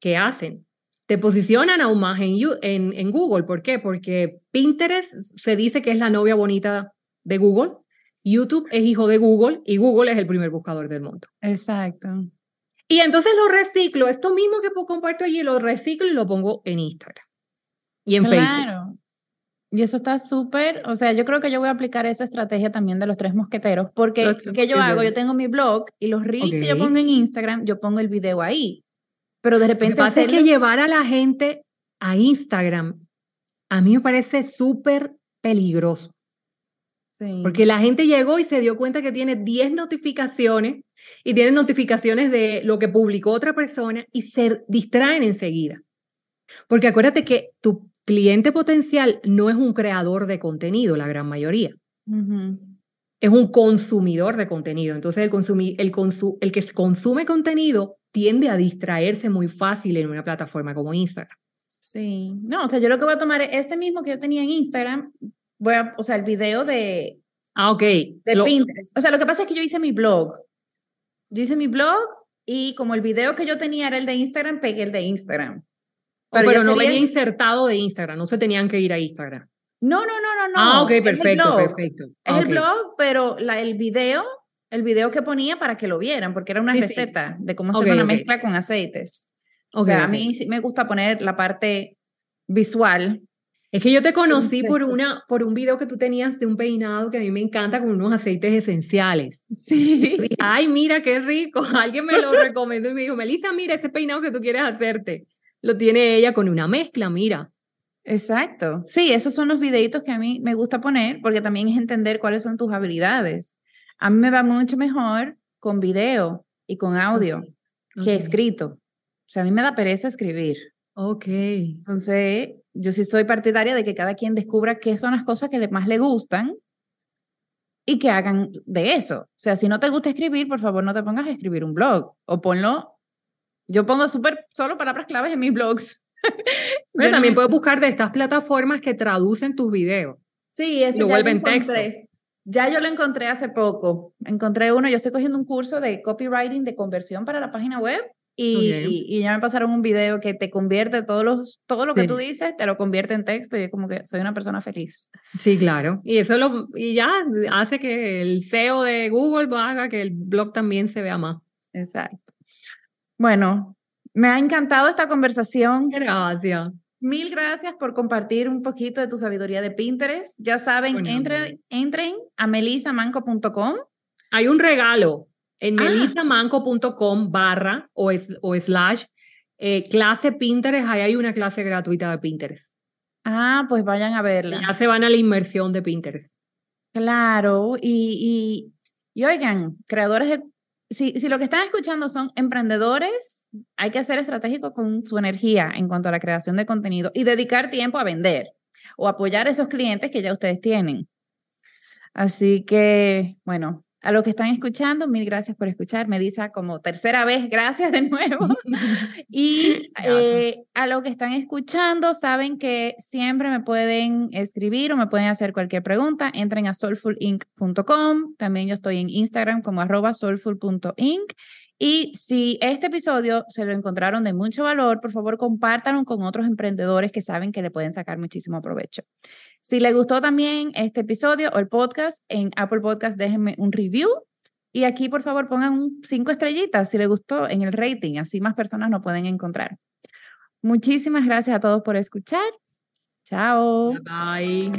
[SPEAKER 2] que hacen te posicionan aún más en, en, en, Google. ¿Por qué? Porque Pinterest se dice que es la novia bonita de Google, YouTube es hijo de Google y Google es el primer buscador del mundo.
[SPEAKER 1] Exacto.
[SPEAKER 2] Y entonces lo reciclo, esto mismo que comparto allí, lo reciclo y lo pongo en Instagram y en claro. Facebook.
[SPEAKER 1] Y eso está súper, o sea, yo creo que yo voy a aplicar esa estrategia también de los tres mosqueteros, porque ¿qué yo hago? Yo tengo mi blog y los reels que yo pongo en Instagram, yo pongo el video ahí. Pero de repente...
[SPEAKER 2] Lo que pasa es que llevar a la gente a Instagram, a mí me parece súper peligroso. Sí. Porque la gente llegó y se dio cuenta que tiene 10 notificaciones y tiene notificaciones de lo que publicó otra persona y se distraen enseguida. Porque acuérdate que tu cliente potencial no es un creador de contenido, la gran mayoría. Uh -huh. Es un consumidor de contenido. Entonces, el, consumi el, consu el que consume contenido tiende a distraerse muy fácil en una plataforma como Instagram.
[SPEAKER 1] Sí, no, o sea, yo lo que voy a tomar es ese mismo que yo tenía en Instagram, voy a, o sea, el video de...
[SPEAKER 2] Ah, ok.
[SPEAKER 1] De lo... Pinterest. O sea, lo que pasa es que yo hice mi blog. Yo hice mi blog y como el video que yo tenía era el de Instagram, pegué el de Instagram.
[SPEAKER 2] Pero, pero no venía insertado de Instagram, no se tenían que ir a Instagram.
[SPEAKER 1] No, no, no, no, no.
[SPEAKER 2] Ah, ok, perfecto, perfecto.
[SPEAKER 1] Es
[SPEAKER 2] ah,
[SPEAKER 1] el blog, pero la, el video el video que ponía para que lo vieran, porque era una sí, receta sí. de cómo hacer okay, una okay. mezcla con aceites. Okay, o sea, a mí sí me gusta poner la parte visual.
[SPEAKER 2] Es que yo te conocí por, una, por un video que tú tenías de un peinado que a mí me encanta con unos aceites esenciales.
[SPEAKER 1] Sí.
[SPEAKER 2] Ay, mira qué rico. Alguien me lo recomendó y me dijo, Melissa, mira ese peinado que tú quieres hacerte. Lo tiene ella con una mezcla, mira.
[SPEAKER 1] Exacto. Sí, esos son los videitos que a mí me gusta poner porque también es entender cuáles son tus habilidades. A mí me va mucho mejor con video y con audio okay. que okay. escrito. O sea, a mí me da pereza escribir.
[SPEAKER 2] Ok.
[SPEAKER 1] Entonces, yo sí soy partidaria de que cada quien descubra qué son las cosas que más le gustan y que hagan de eso. O sea, si no te gusta escribir, por favor, no te pongas a escribir un blog o ponlo. Yo pongo súper solo palabras claves en mis blogs.
[SPEAKER 2] Pero también no... puedes buscar de estas plataformas que traducen tus videos.
[SPEAKER 1] Sí, eso
[SPEAKER 2] lo vuelven texto.
[SPEAKER 1] Ya yo lo encontré hace poco. Encontré uno, yo estoy cogiendo un curso de copywriting de conversión para la página web y, okay. y, y ya me pasaron un video que te convierte todos los, todo lo que sí. tú dices, te lo convierte en texto y es como que soy una persona feliz.
[SPEAKER 2] Sí, claro. Y eso lo, y ya hace que el SEO de Google haga que el blog también se vea más.
[SPEAKER 1] Exacto. Bueno, me ha encantado esta conversación.
[SPEAKER 2] Gracias.
[SPEAKER 1] Mil gracias por compartir un poquito de tu sabiduría de Pinterest. Ya saben, bueno, entre, entren a melisamanco.com.
[SPEAKER 2] Hay un regalo en ah. melisamanco.com barra o, es, o slash eh, clase Pinterest. Ahí hay una clase gratuita de Pinterest.
[SPEAKER 1] Ah, pues vayan a verla.
[SPEAKER 2] Ya se van a la inmersión de Pinterest.
[SPEAKER 1] Claro, y, y, y oigan, creadores de... Si, lo que están escuchando son emprendedores, hay que ser estratégico con su energía en cuanto a la creación de contenido y dedicar tiempo a vender o apoyar a esos clientes que ya ustedes tienen. Así que, bueno, a los que están escuchando, mil gracias por escuchar. Me dice como tercera vez, gracias de nuevo. y eh, a los que están escuchando, saben que siempre me pueden escribir o me pueden hacer cualquier pregunta. Entren a soulfulinc.com. También yo estoy en Instagram como arroba soulful.inc. Y si este episodio se lo encontraron de mucho valor, por favor compártanlo con otros emprendedores que saben que le pueden sacar muchísimo provecho. Si les gustó también este episodio o el podcast, en Apple Podcast déjenme un review y aquí por favor pongan cinco estrellitas si les gustó en el rating, así más personas lo pueden encontrar. Muchísimas gracias a todos por escuchar. Chao.
[SPEAKER 2] Bye.